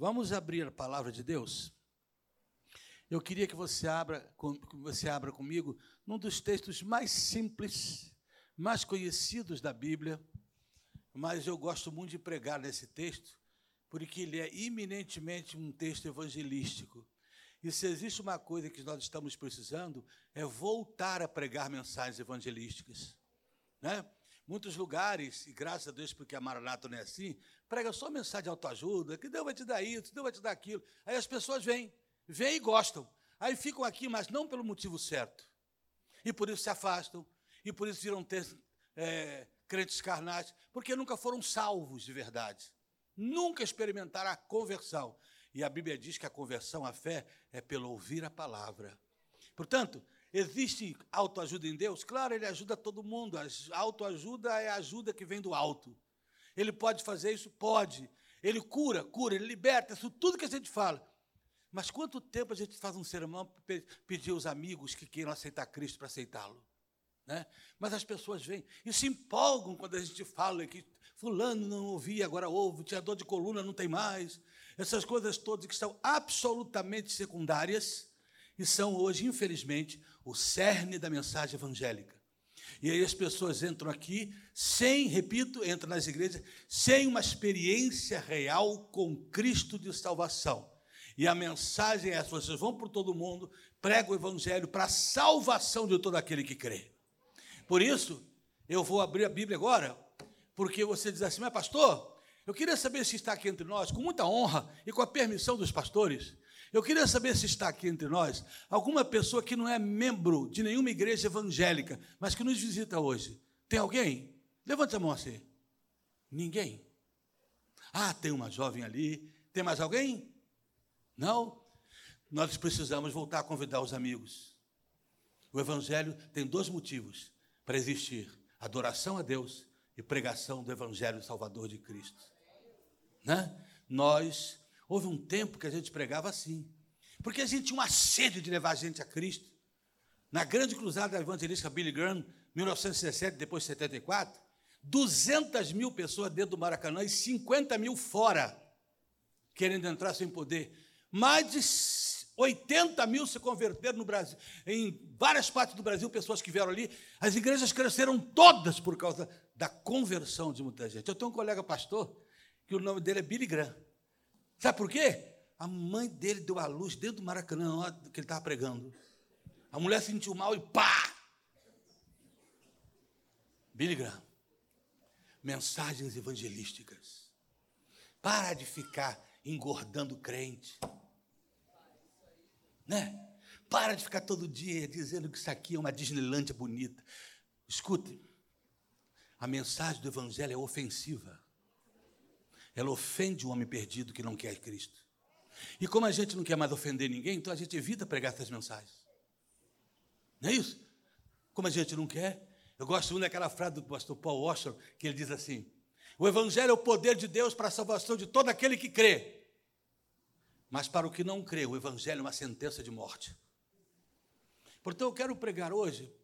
Vamos abrir a palavra de Deus? Eu queria que você abra, que você abra comigo num dos textos mais simples, mais conhecidos da Bíblia, mas eu gosto muito de pregar nesse texto, porque ele é eminentemente um texto evangelístico. E se existe uma coisa que nós estamos precisando, é voltar a pregar mensagens evangelísticas. Né? Muitos lugares, e graças a Deus porque a Maranata não é assim, prega só mensagem de autoajuda, que Deus vai te dar isso, Deus vai te dar aquilo. Aí as pessoas vêm, vêm e gostam. Aí ficam aqui, mas não pelo motivo certo. E por isso se afastam, e por isso viram ter, é, crentes carnais, porque nunca foram salvos de verdade. Nunca experimentaram a conversão. E a Bíblia diz que a conversão, a fé, é pelo ouvir a palavra. Portanto, Existe autoajuda em Deus? Claro, ele ajuda todo mundo. A autoajuda é a ajuda que vem do alto. Ele pode fazer isso? Pode. Ele cura, cura, ele liberta, isso tudo que a gente fala. Mas quanto tempo a gente faz um sermão para pedir aos amigos que queiram aceitar Cristo para aceitá-lo? Né? Mas as pessoas vêm e se empolgam quando a gente fala que fulano não ouvia, agora ouve, tinha dor de coluna, não tem mais. Essas coisas todas que são absolutamente secundárias e são hoje, infelizmente, o cerne da mensagem evangélica. E aí as pessoas entram aqui sem, repito, entram nas igrejas sem uma experiência real com Cristo de salvação. E a mensagem é essa: vocês vão por todo mundo, pregam o evangelho para a salvação de todo aquele que crê. Por isso, eu vou abrir a Bíblia agora, porque você diz assim, mas pastor, eu queria saber se está aqui entre nós, com muita honra e com a permissão dos pastores. Eu queria saber se está aqui entre nós alguma pessoa que não é membro de nenhuma igreja evangélica, mas que nos visita hoje. Tem alguém? Levante a mão assim. Ninguém. Ah, tem uma jovem ali. Tem mais alguém? Não? Nós precisamos voltar a convidar os amigos. O Evangelho tem dois motivos para existir: adoração a Deus e pregação do Evangelho Salvador de Cristo. Né? Nós Houve um tempo que a gente pregava assim, porque a gente tinha uma sede de levar a gente a Cristo. Na grande cruzada evangelística Billy Graham, 1917, depois 74, 200 mil pessoas dentro do Maracanã e 50 mil fora, querendo entrar sem poder. Mais de 80 mil se converteram no Brasil. Em várias partes do Brasil, pessoas que vieram ali. As igrejas cresceram todas por causa da conversão de muita gente. Eu tenho um colega pastor, que o nome dele é Billy Graham. Sabe por quê? A mãe dele deu a luz dentro do Maracanã, hora que ele estava pregando. A mulher sentiu mal e pá! Billy Graham. Mensagens evangelísticas. Para de ficar engordando crente. Né? Para de ficar todo dia dizendo que isso aqui é uma Disneylândia bonita. Escute, a mensagem do Evangelho é ofensiva. Ela ofende o homem perdido que não quer Cristo. E como a gente não quer mais ofender ninguém, então a gente evita pregar essas mensagens. Não é isso? Como a gente não quer. Eu gosto muito daquela frase do pastor Paul Washer, que ele diz assim: O Evangelho é o poder de Deus para a salvação de todo aquele que crê. Mas para o que não crê, o Evangelho é uma sentença de morte. Portanto, eu quero pregar hoje,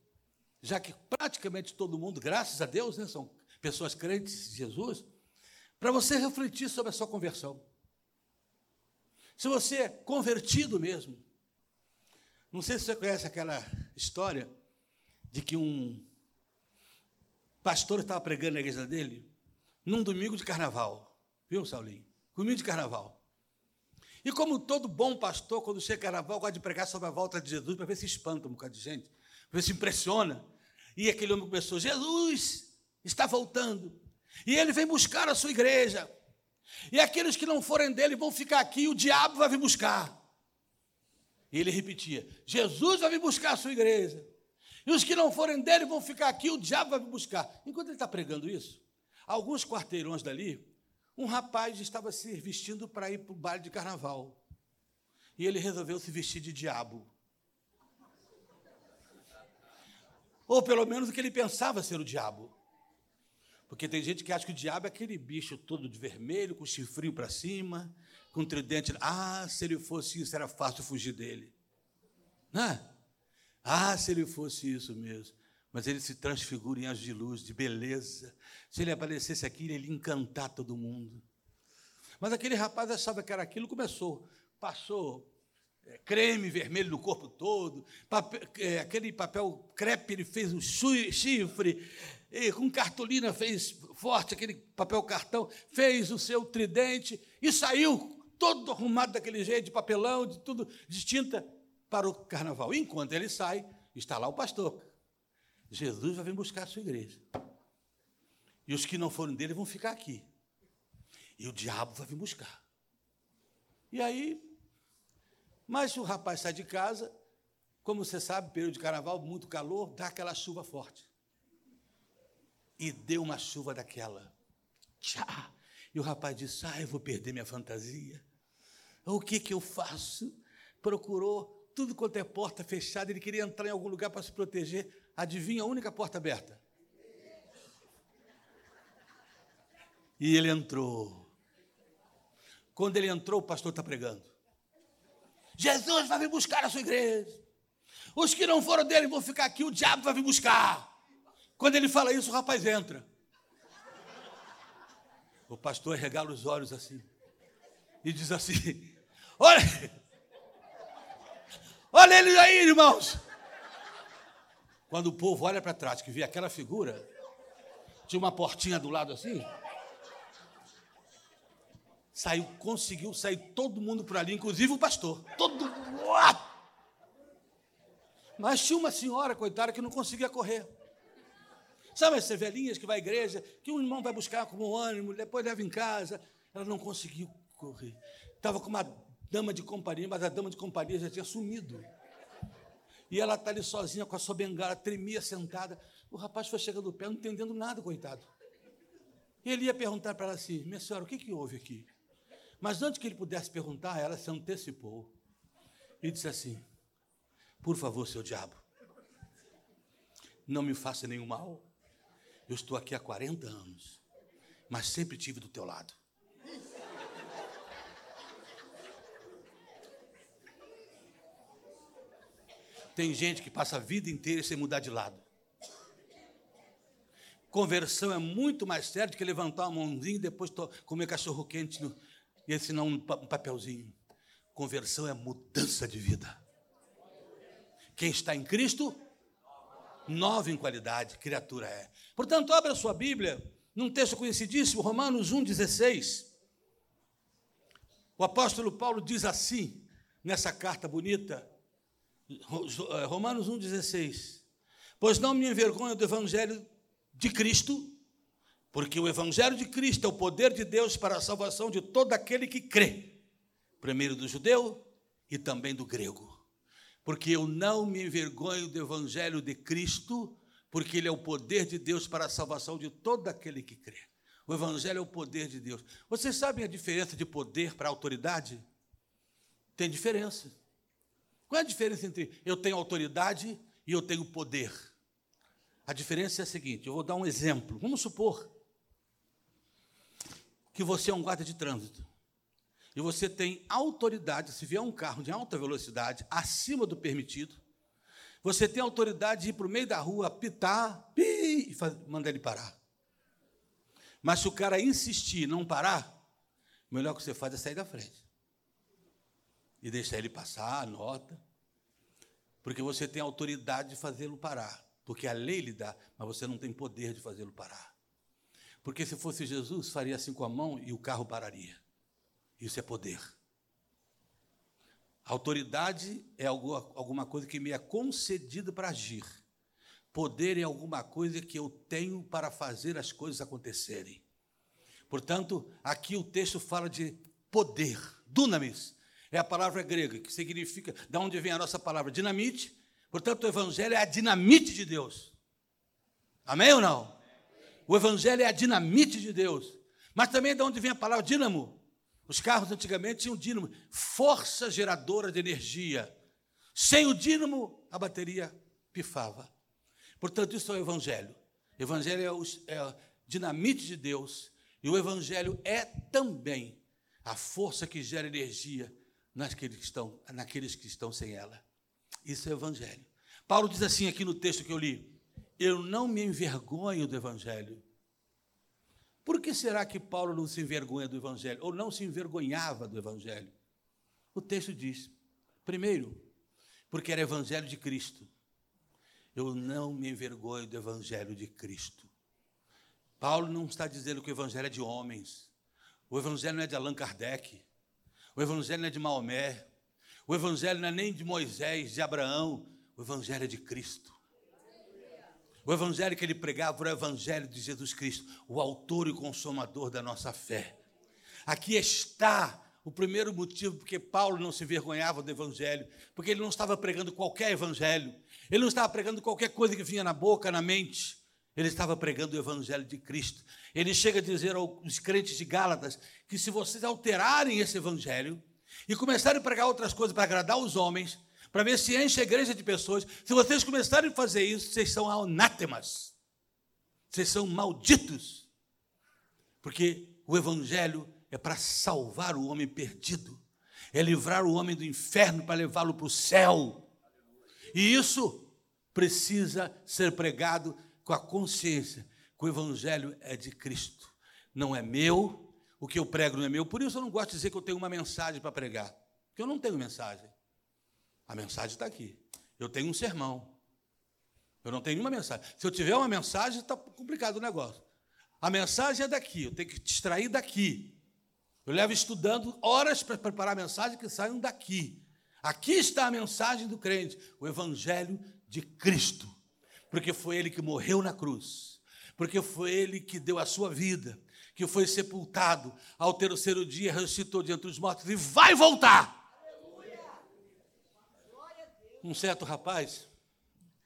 já que praticamente todo mundo, graças a Deus, né, são pessoas crentes em Jesus, para você refletir sobre a sua conversão. Se você é convertido mesmo, não sei se você conhece aquela história de que um pastor estava pregando na igreja dele num domingo de carnaval, viu, Saulinho? Domingo de carnaval. E como todo bom pastor, quando chega carnaval, gosta de pregar sobre a volta de Jesus para ver se espanta um bocado de gente, para ver se impressiona. E aquele homem começou: Jesus está voltando. E ele vem buscar a sua igreja. E aqueles que não forem dele vão ficar aqui o diabo vai vir buscar. E ele repetia: Jesus vai vir buscar a sua igreja. E os que não forem dele vão ficar aqui, o diabo vai vir buscar. Enquanto ele está pregando isso, alguns quarteirões dali, um rapaz estava se vestindo para ir para o baile de carnaval. E ele resolveu se vestir de diabo. Ou pelo menos o que ele pensava ser o diabo. Porque tem gente que acha que o diabo é aquele bicho todo de vermelho, com chifrinho para cima, com tridente. Ah, se ele fosse isso, era fácil fugir dele. Né? Ah, se ele fosse isso mesmo. Mas ele se transfigura em anjo de luz, de beleza. Se ele aparecesse aqui, ele ia encantar todo mundo. Mas aquele rapaz achava que era aquilo, começou, passou creme vermelho no corpo todo, papel, é, aquele papel crepe ele fez um chifre, com cartolina fez forte aquele papel cartão, fez o seu tridente e saiu todo arrumado daquele jeito, de papelão, de tudo, de tinta, para o carnaval. Enquanto ele sai, está lá o pastor. Jesus vai vir buscar a sua igreja. E os que não foram dele vão ficar aqui. E o diabo vai vir buscar. E aí, mas o rapaz sai de casa, como você sabe, período de carnaval, muito calor, dá aquela chuva forte. E deu uma chuva daquela. Tchá! E o rapaz disse: Ah, eu vou perder minha fantasia. O que, que eu faço? Procurou tudo quanto é porta fechada, ele queria entrar em algum lugar para se proteger. Adivinha a única porta aberta? E ele entrou. Quando ele entrou, o pastor está pregando. Jesus vai vir buscar a sua igreja. Os que não foram dele vão ficar aqui, o diabo vai vir buscar. Quando ele fala isso, o rapaz entra. O pastor regala os olhos assim e diz assim: Olha, olha ele aí, irmãos. Quando o povo olha para trás, que vê aquela figura, tinha uma portinha do lado assim. Saiu, conseguiu sair todo mundo por ali, inclusive o pastor. Todo Mas tinha uma senhora, coitada, que não conseguia correr. Sabe essas velhinhas que vai à igreja, que um irmão vai buscar como ânimo, depois leva em casa. Ela não conseguiu correr. Estava com uma dama de companhia, mas a dama de companhia já tinha sumido. E ela está ali sozinha com a sua bengala, tremia sentada. O rapaz foi chegando do pé, não entendendo nada, coitado. E ele ia perguntar para ela assim: Minha senhora, o que, que houve aqui? Mas antes que ele pudesse perguntar, ela se antecipou e disse assim: Por favor, seu diabo, não me faça nenhum mal. Eu estou aqui há 40 anos, mas sempre tive do teu lado. Tem gente que passa a vida inteira sem mudar de lado. Conversão é muito mais sério do que levantar uma mãozinha e depois comer cachorro quente no, e assinar um, um papelzinho. Conversão é mudança de vida. Quem está em Cristo, nova em qualidade, criatura é. Portanto, abra sua Bíblia num texto conhecidíssimo, Romanos 1,16. O apóstolo Paulo diz assim, nessa carta bonita, eh, Romanos 1,16. Pois não me envergonho do Evangelho de Cristo, porque o Evangelho de Cristo é o poder de Deus para a salvação de todo aquele que crê, primeiro do judeu e também do grego. Porque eu não me envergonho do Evangelho de Cristo, porque ele é o poder de Deus para a salvação de todo aquele que crê. O Evangelho é o poder de Deus. Vocês sabem a diferença de poder para autoridade? Tem diferença. Qual é a diferença entre eu tenho autoridade e eu tenho poder? A diferença é a seguinte: eu vou dar um exemplo. Vamos supor que você é um guarda de trânsito e você tem autoridade, se vier um carro de alta velocidade, acima do permitido, você tem autoridade de ir para o meio da rua, apitar, pi, e mandar ele parar. Mas se o cara insistir e não parar, o melhor que você faz é sair da frente e deixar ele passar, nota, porque você tem autoridade de fazê-lo parar, porque a lei lhe dá, mas você não tem poder de fazê-lo parar. Porque se fosse Jesus, faria assim com a mão e o carro pararia. Isso é poder. Autoridade é alguma coisa que me é concedida para agir. Poder é alguma coisa que eu tenho para fazer as coisas acontecerem. Portanto, aqui o texto fala de poder, dunamis, é a palavra grega, que significa, da onde vem a nossa palavra, dinamite. Portanto, o Evangelho é a dinamite de Deus. Amém ou não? O Evangelho é a dinamite de Deus. Mas também é de onde vem a palavra dínamo. Os carros antigamente tinham dínamo, força geradora de energia. Sem o dínamo, a bateria pifava. Portanto, isso é o Evangelho. O Evangelho é, o, é a dinamite de Deus. E o Evangelho é também a força que gera energia naqueles que estão, naqueles que estão sem ela. Isso é o Evangelho. Paulo diz assim aqui no texto que eu li: Eu não me envergonho do Evangelho. Por que será que Paulo não se envergonha do Evangelho, ou não se envergonhava do Evangelho? O texto diz: primeiro, porque era Evangelho de Cristo. Eu não me envergonho do Evangelho de Cristo. Paulo não está dizendo que o Evangelho é de homens. O Evangelho não é de Allan Kardec. O Evangelho não é de Maomé. O Evangelho não é nem de Moisés, de Abraão. O Evangelho é de Cristo. O Evangelho que ele pregava era o Evangelho de Jesus Cristo, o autor e consumador da nossa fé. Aqui está o primeiro motivo porque Paulo não se vergonhava do Evangelho, porque ele não estava pregando qualquer Evangelho, ele não estava pregando qualquer coisa que vinha na boca, na mente, ele estava pregando o Evangelho de Cristo. Ele chega a dizer aos crentes de Gálatas que se vocês alterarem esse Evangelho e começarem a pregar outras coisas para agradar os homens, para ver se enche a igreja de pessoas. Se vocês começarem a fazer isso, vocês são anátemas. Vocês são malditos. Porque o evangelho é para salvar o homem perdido. É livrar o homem do inferno para levá-lo para o céu. E isso precisa ser pregado com a consciência que o evangelho é de Cristo. Não é meu, o que eu prego não é meu. Por isso eu não gosto de dizer que eu tenho uma mensagem para pregar. Porque eu não tenho mensagem. A mensagem está aqui. Eu tenho um sermão. Eu não tenho nenhuma mensagem. Se eu tiver uma mensagem, está complicado o negócio. A mensagem é daqui, eu tenho que te extrair daqui. Eu levo estudando horas para preparar a mensagem que saiam daqui. Aqui está a mensagem do crente, o Evangelho de Cristo. Porque foi Ele que morreu na cruz, porque foi Ele que deu a sua vida, que foi sepultado, ao terceiro dia ressuscitou diante dos mortos e vai voltar um certo rapaz,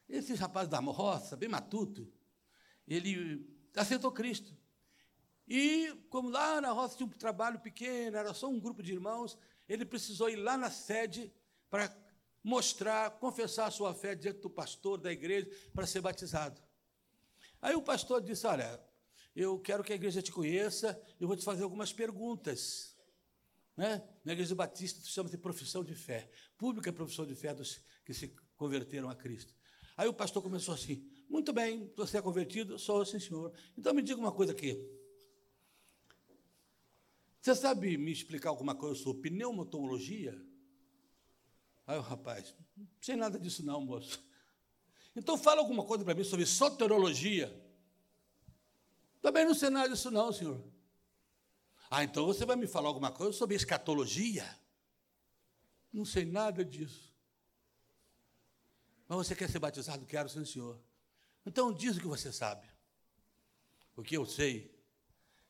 esse rapaz da roça, bem matuto, ele aceitou Cristo. E, como lá na roça tinha um trabalho pequeno, era só um grupo de irmãos, ele precisou ir lá na sede para mostrar, confessar a sua fé diante do pastor da igreja para ser batizado. Aí o pastor disse: Olha, eu quero que a igreja te conheça, eu vou te fazer algumas perguntas. Né? Na igreja batista, chama-se profissão de fé. Pública profissão de fé dos que se converteram a Cristo. Aí o pastor começou assim: Muito bem, você é convertido? Sou, sim, senhor. Então me diga uma coisa aqui. Você sabe me explicar alguma coisa sobre pneumatologia? Aí o rapaz, não sei nada disso não, moço. Então fala alguma coisa para mim sobre soterologia. Também não sei nada disso não, senhor. Ah, então você vai me falar alguma coisa sobre escatologia? Não sei nada disso. Mas você quer ser batizado? Quero, sim, senhor. Então diz o que você sabe. O que eu sei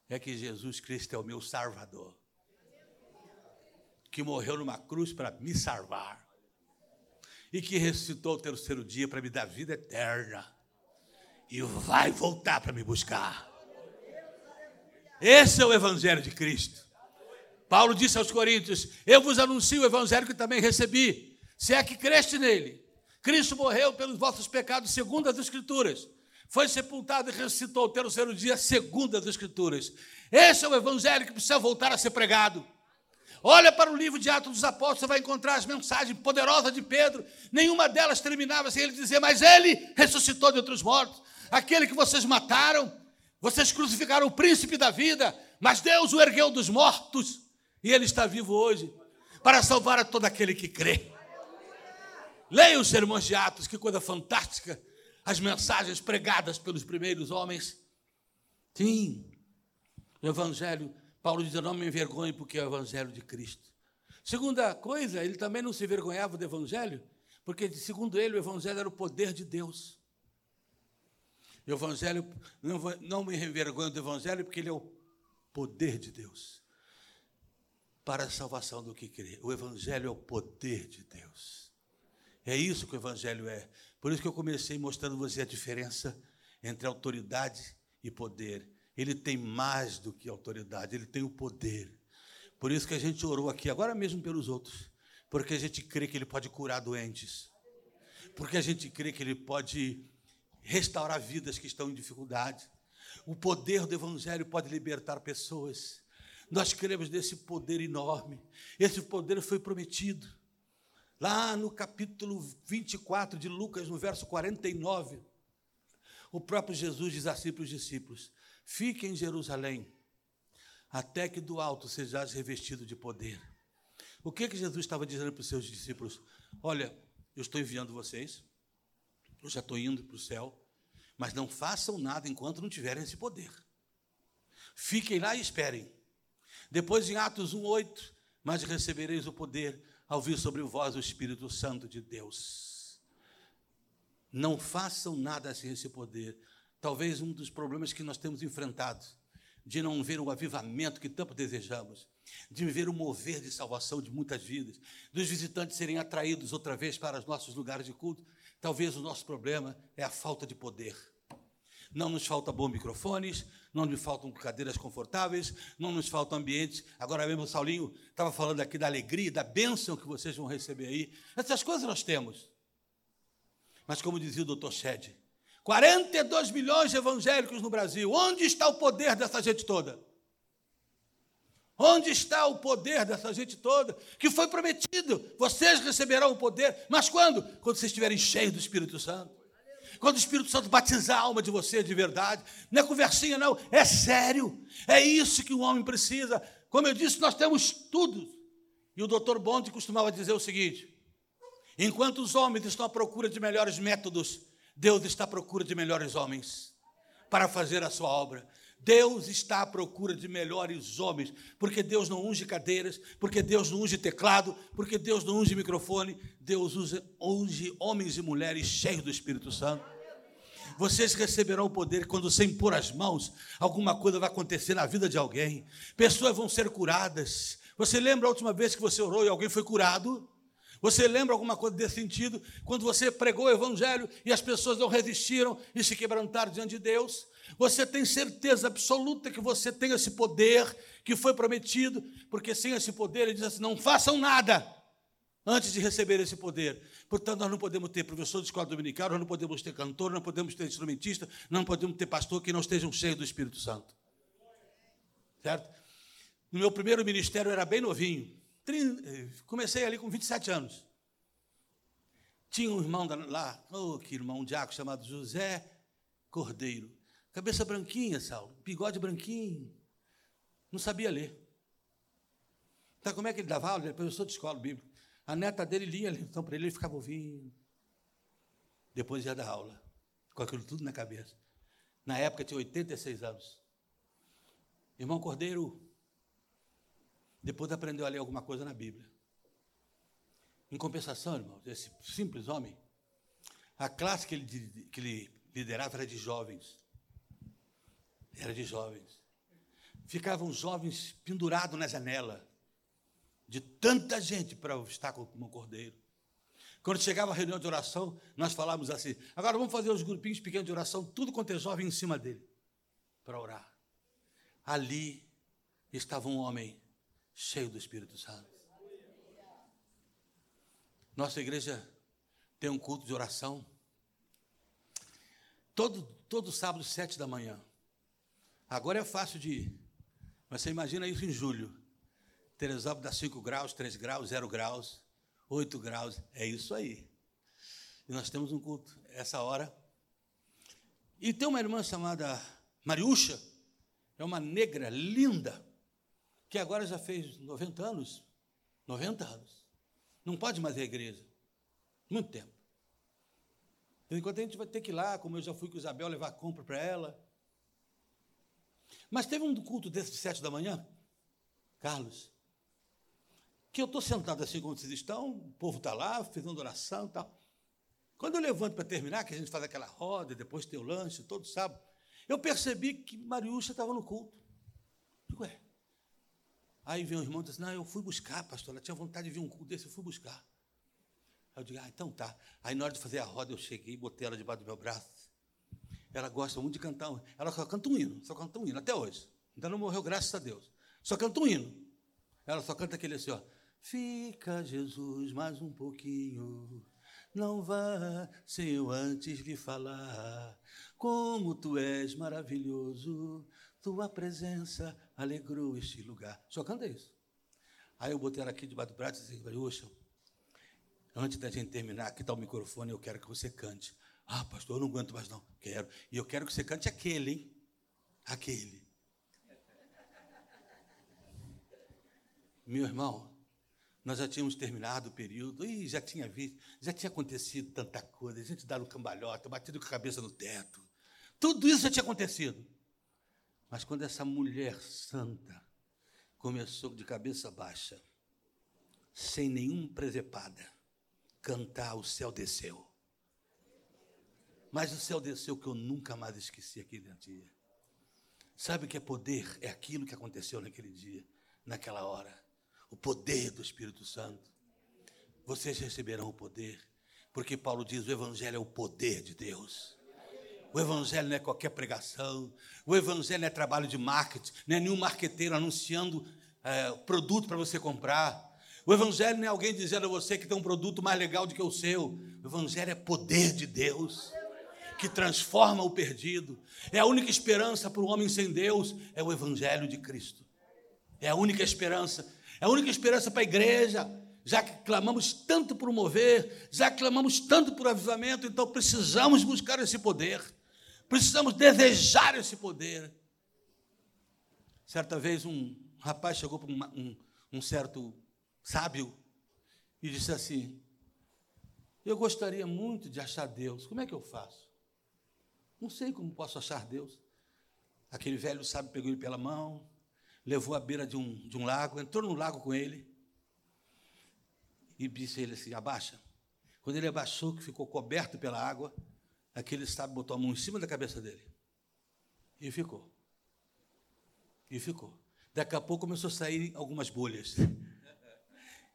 é que Jesus Cristo é o meu salvador. Que morreu numa cruz para me salvar. E que ressuscitou o terceiro dia para me dar vida eterna. E vai voltar para me buscar. Esse é o Evangelho de Cristo. Paulo disse aos Coríntios: Eu vos anuncio o Evangelho que também recebi. Se é que creste nele, Cristo morreu pelos vossos pecados, segundo as Escrituras. Foi sepultado e ressuscitou o terceiro dia, segundo as Escrituras. Esse é o evangelho que precisa voltar a ser pregado. Olha para o livro de Atos dos Apóstolos, você vai encontrar as mensagens poderosas de Pedro. Nenhuma delas terminava sem ele dizer: Mas ele ressuscitou de outros mortos. Aquele que vocês mataram, vocês crucificaram o príncipe da vida, mas Deus o ergueu dos mortos e ele está vivo hoje para salvar a todo aquele que crê. Leia os sermões de Atos, que coisa fantástica. As mensagens pregadas pelos primeiros homens. Sim, o Evangelho, Paulo diz: não me envergonhe, porque é o Evangelho de Cristo. Segunda coisa, ele também não se envergonhava do Evangelho, porque, segundo ele, o Evangelho era o poder de Deus. O Evangelho, não, não me envergonho do Evangelho, porque ele é o poder de Deus para a salvação do que crê. O Evangelho é o poder de Deus. É isso que o Evangelho é. Por isso que eu comecei mostrando você a diferença entre autoridade e poder. Ele tem mais do que autoridade, ele tem o poder. Por isso que a gente orou aqui, agora mesmo pelos outros. Porque a gente crê que ele pode curar doentes. Porque a gente crê que ele pode restaurar vidas que estão em dificuldade. O poder do Evangelho pode libertar pessoas. Nós cremos nesse poder enorme. Esse poder foi prometido. Lá no capítulo 24 de Lucas, no verso 49, o próprio Jesus diz assim para os discípulos: Fique em Jerusalém, até que do alto sejais revestido de poder. O que, que Jesus estava dizendo para os seus discípulos? Olha, eu estou enviando vocês, eu já estou indo para o céu, mas não façam nada enquanto não tiverem esse poder. Fiquem lá e esperem. Depois, em Atos 1,8, mas recebereis o poder ao vir sobre vós o Espírito Santo de Deus. Não façam nada sem esse poder. Talvez um dos problemas que nós temos enfrentado, de não ver o avivamento que tanto desejamos, de ver o mover de salvação de muitas vidas, dos visitantes serem atraídos outra vez para os nossos lugares de culto, talvez o nosso problema é a falta de poder. Não nos falta bons microfones, não nos faltam cadeiras confortáveis, não nos faltam ambientes. Agora mesmo o Saulinho estava falando aqui da alegria, da bênção que vocês vão receber aí. Essas coisas nós temos. Mas como dizia o doutor Shed, 42 milhões de evangélicos no Brasil. Onde está o poder dessa gente toda? Onde está o poder dessa gente toda? Que foi prometido. Vocês receberão o poder. Mas quando? Quando vocês estiverem cheios do Espírito Santo. Quando o Espírito Santo batizar a alma de você de verdade. Não é conversinha, não. É sério. É isso que o homem precisa. Como eu disse, nós temos tudo. E o doutor Bond costumava dizer o seguinte: enquanto os homens estão à procura de melhores métodos, Deus está à procura de melhores homens para fazer a sua obra. Deus está à procura de melhores homens, porque Deus não unge cadeiras, porque Deus não unge teclado, porque Deus não unge microfone, Deus usa, unge homens e mulheres cheios do Espírito Santo. Vocês receberão o poder quando você impor as mãos, alguma coisa vai acontecer na vida de alguém, pessoas vão ser curadas. Você lembra a última vez que você orou e alguém foi curado? Você lembra alguma coisa desse sentido? Quando você pregou o Evangelho e as pessoas não resistiram e se quebrantaram diante de Deus? Você tem certeza absoluta que você tem esse poder que foi prometido, porque sem esse poder, ele diz assim: não façam nada antes de receber esse poder. Portanto, nós não podemos ter professor de escola dominical, nós não podemos ter cantor, não podemos ter instrumentista, não podemos ter pastor que não estejam cheios do Espírito Santo. Certo? No meu primeiro ministério eu era bem novinho. Comecei ali com 27 anos. Tinha um irmão lá, oh, que irmão, um diácono chamado José Cordeiro. Cabeça branquinha, Saulo, bigode branquinho. Não sabia ler. Então, como é que ele dava aula? Ele é professor de escola bíblica. A neta dele lia, então para ele ele ficava ouvindo. Depois ia dar aula, com aquilo tudo na cabeça. Na época tinha 86 anos. Irmão Cordeiro, depois aprendeu a ler alguma coisa na Bíblia. Em compensação, irmão, esse simples homem, a classe que ele, que ele liderava era de jovens. Era de jovens. Ficavam jovens pendurados na janela, de tanta gente para estar como um cordeiro. Quando chegava a reunião de oração, nós falávamos assim: agora vamos fazer os grupinhos pequenos de oração, tudo quanto é jovem em cima dele, para orar. Ali estava um homem cheio do Espírito Santo. Nossa igreja tem um culto de oração. Todo, todo sábado, sete da manhã. Agora é fácil de ir. Mas você imagina isso em julho. Teresópolis dá 5 graus, 3 graus, 0 graus, 8 graus. É isso aí. E nós temos um culto essa hora. E tem uma irmã chamada Mariúcha, é uma negra linda, que agora já fez 90 anos. 90 anos. Não pode mais ir à igreja. Muito tempo. Enquanto a gente vai ter que ir lá, como eu já fui com Isabel, levar compra para ela. Mas teve um culto desse de sete da manhã, Carlos, que eu estou sentado assim como vocês estão, o povo está lá, fazendo oração e tal. Quando eu levanto para terminar, que a gente faz aquela roda, depois tem o lanche, todo sábado, eu percebi que Mariúcha estava no culto. Digo, ué. Aí vem o irmão e diz, não, eu fui buscar, pastor, ela tinha vontade de vir um culto desse, eu fui buscar. Aí eu digo, ah, então tá. Aí na hora de fazer a roda, eu cheguei, botei ela debaixo do meu braço. Ela gosta muito de cantar. Ela só canta um hino, só canta um hino, até hoje. Ainda não morreu, graças a Deus. Só canta um hino. Ela só canta aquele assim, ó. Fica, Jesus, mais um pouquinho. Não vá sem eu antes lhe falar. Como tu és maravilhoso. Tua presença alegrou este lugar. Só canta isso. Aí eu botei ela aqui debaixo do braço e disse, Oxa, antes da gente terminar, aqui está o microfone, eu quero que você cante. Ah, pastor, eu não aguento mais não. Quero. E eu quero que você cante aquele, hein? aquele. Meu irmão, nós já tínhamos terminado o período e já tinha visto, já tinha acontecido tanta coisa, a gente dando cambalhota, batido com a cabeça no teto. Tudo isso já tinha acontecido. Mas quando essa mulher santa começou de cabeça baixa, sem nenhuma presepada, cantar, o céu desceu. Mas o céu desceu que eu nunca mais esqueci aquele dia. Sabe o que é poder? É aquilo que aconteceu naquele dia, naquela hora. O poder do Espírito Santo. Vocês receberão o poder, porque Paulo diz: o Evangelho é o poder de Deus. O Evangelho não é qualquer pregação, o Evangelho não é trabalho de marketing, não é nenhum marqueteiro anunciando é, produto para você comprar. O Evangelho não é alguém dizendo a você que tem um produto mais legal do que o seu. O Evangelho é poder de Deus que transforma o perdido. É a única esperança para o homem sem Deus, é o Evangelho de Cristo. É a única esperança. É a única esperança para a igreja. Já que clamamos tanto por mover, já que clamamos tanto por avivamento, então precisamos buscar esse poder. Precisamos desejar esse poder. Certa vez um rapaz chegou para um, um, um certo sábio e disse assim: Eu gostaria muito de achar Deus, como é que eu faço? Não sei como posso achar Deus. Aquele velho sábio pegou ele pela mão, levou à beira de um, de um lago, entrou no lago com ele e disse a ele assim: abaixa. Quando ele abaixou, que ficou coberto pela água, aquele sábio botou a mão em cima da cabeça dele e ficou. E ficou. Daqui a pouco começou a sair algumas bolhas.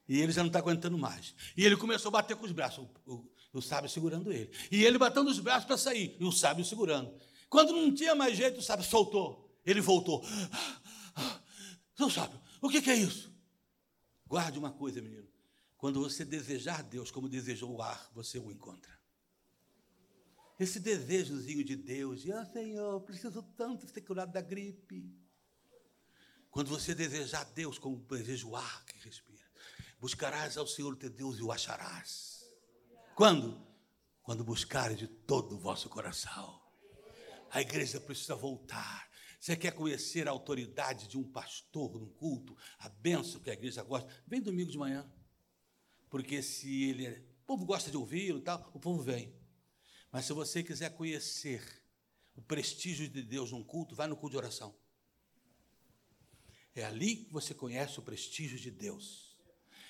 E ele já não está aguentando mais. E ele começou a bater com os braços. O, o, o sábio segurando ele. E ele batendo os braços para sair, e o sábio segurando. Quando não tinha mais jeito, o sábio soltou. Ele voltou. Seu sábio, o que, que é isso? Guarde uma coisa, menino. Quando você desejar Deus como desejou o ar, você o encontra. Esse desejozinho de Deus, de, ah, Senhor, preciso tanto ser curado da gripe. Quando você desejar Deus como deseja o ar que respira, buscarás ao Senhor teu Deus e o acharás. Quando? Quando buscarem de todo o vosso coração. A igreja precisa voltar. Você quer conhecer a autoridade de um pastor num culto, a benção que a igreja gosta? Vem domingo de manhã. Porque se ele. É, o povo gosta de ouvir e tal, o povo vem. Mas se você quiser conhecer o prestígio de Deus num culto, vai no culto de oração. É ali que você conhece o prestígio de Deus.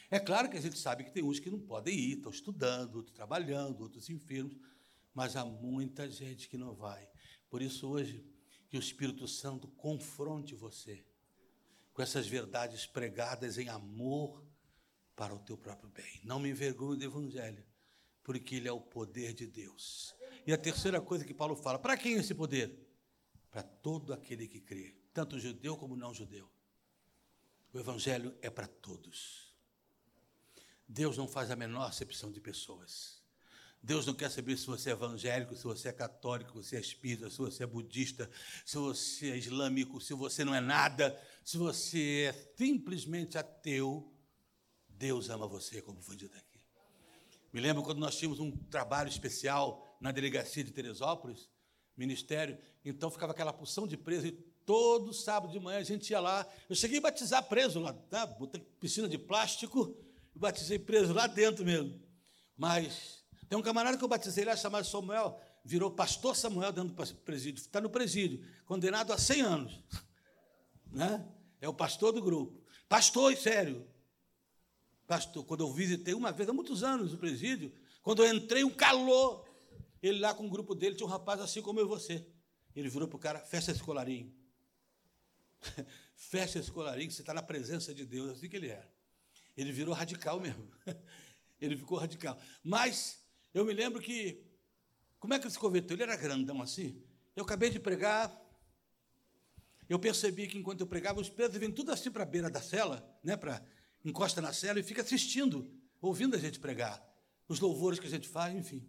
É claro que a gente sabe que tem uns que não podem ir, estão estudando, outros trabalhando, outros enfermos, mas há muita gente que não vai. Por isso, hoje, que o Espírito Santo confronte você com essas verdades pregadas em amor para o teu próprio bem. Não me envergonhe do Evangelho, porque ele é o poder de Deus. E a terceira coisa que Paulo fala: para quem é esse poder? Para todo aquele que crê, tanto judeu como não judeu. O Evangelho é para todos. Deus não faz a menor acepção de pessoas. Deus não quer saber se você é evangélico, se você é católico, se você é espírita, se você é budista, se você é islâmico, se você não é nada, se você é simplesmente ateu. Deus ama você, como foi dito aqui. Me lembro quando nós tínhamos um trabalho especial na delegacia de Teresópolis, ministério, então ficava aquela porção de presos e todo sábado de manhã a gente ia lá. Eu cheguei a batizar preso lá, tá? piscina de plástico eu batizei preso lá dentro mesmo. Mas tem um camarada que eu batizei lá, chamado Samuel, virou pastor Samuel dentro do presídio. Está no presídio, condenado a 100 anos. Né? É o pastor do grupo. Pastor, sério. Pastor, quando eu visitei uma vez, há muitos anos, o presídio, quando eu entrei, um calor. Ele lá com o grupo dele, tinha um rapaz assim como eu e você. Ele virou para o cara, fecha esse colarinho. fecha esse colarinho, você está na presença de Deus, assim que ele era. Ele virou radical mesmo. ele ficou radical. Mas eu me lembro que. Como é que ele se converteu? Ele era grandão assim. Eu acabei de pregar. Eu percebi que enquanto eu pregava, os presos vêm tudo assim para a beira da cela, né, para encosta na cela e fica assistindo, ouvindo a gente pregar, os louvores que a gente faz, enfim.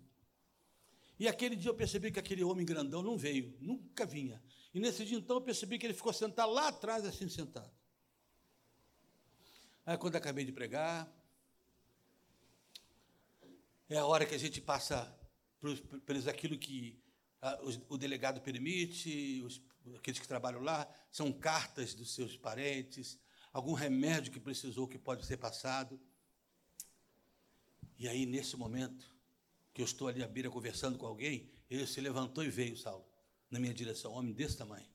E aquele dia eu percebi que aquele homem grandão não veio, nunca vinha. E nesse dia então eu percebi que ele ficou sentado lá atrás, assim sentado. Aí, quando acabei de pregar, é a hora que a gente passa por aquilo que a, o, o, delegado permite, os, aqueles que trabalham lá, são cartas dos seus parentes, algum remédio que precisou que pode ser passado. E aí, nesse momento, que eu estou ali à beira conversando com alguém, ele se levantou e veio, Saulo, na minha direção, homem desse tamanho.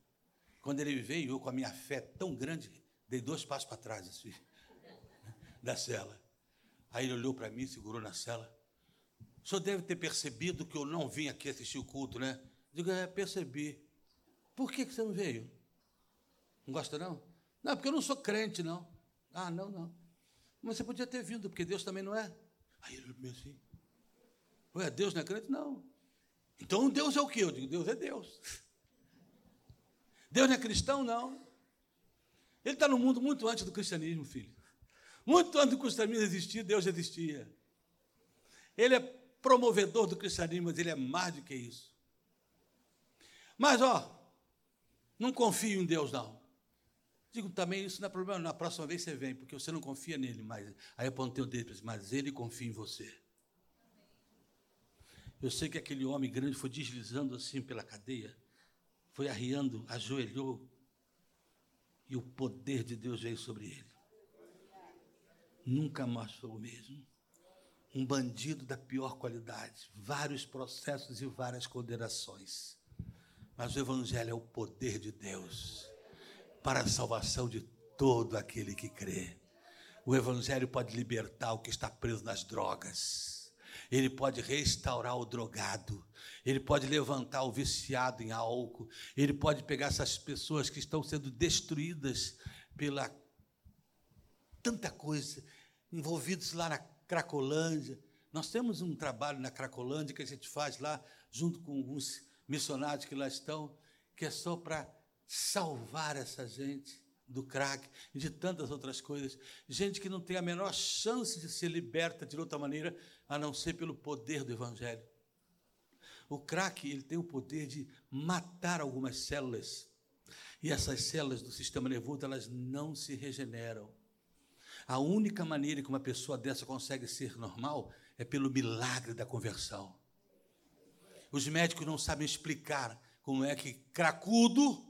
Quando ele veio, eu com a minha fé tão grande, dei dois passos para trás, assim, da cela. Aí ele olhou para mim, segurou na cela. O senhor deve ter percebido que eu não vim aqui assistir o culto, né? Digo, é, percebi. Por que, que você não veio? Não gosta, não? Não, porque eu não sou crente, não. Ah, não, não. Mas você podia ter vindo, porque Deus também não é. Aí ele me assim. Ué, Deus não é crente? Não. Então Deus é o quê? Eu digo, Deus é Deus. Deus não é cristão? Não. Ele está no mundo muito antes do cristianismo, filho. Muito antes do cristianismo existir, Deus existia. Ele é promovedor do cristianismo, mas ele é mais do que isso. Mas, ó, não confio em Deus, não. Digo também, isso não é problema, na próxima vez você vem, porque você não confia nele mais. Aí eu apontei o dedo mas ele confia em você. Eu sei que aquele homem grande foi deslizando assim pela cadeia, foi arriando, ajoelhou, e o poder de Deus veio sobre ele. Nunca mais foi o mesmo. Um bandido da pior qualidade, vários processos e várias condenações. Mas o Evangelho é o poder de Deus para a salvação de todo aquele que crê. O Evangelho pode libertar o que está preso nas drogas. Ele pode restaurar o drogado. Ele pode levantar o viciado em álcool. Ele pode pegar essas pessoas que estão sendo destruídas pela tanta coisa, envolvidos lá na Cracolândia. Nós temos um trabalho na Cracolândia que a gente faz lá, junto com alguns missionários que lá estão, que é só para salvar essa gente do crack e de tantas outras coisas. Gente que não tem a menor chance de ser liberta de outra maneira a não ser pelo poder do Evangelho. O crack ele tem o poder de matar algumas células e essas células do sistema nervoso elas não se regeneram. A única maneira que uma pessoa dessa consegue ser normal é pelo milagre da conversão. Os médicos não sabem explicar como é que cracudo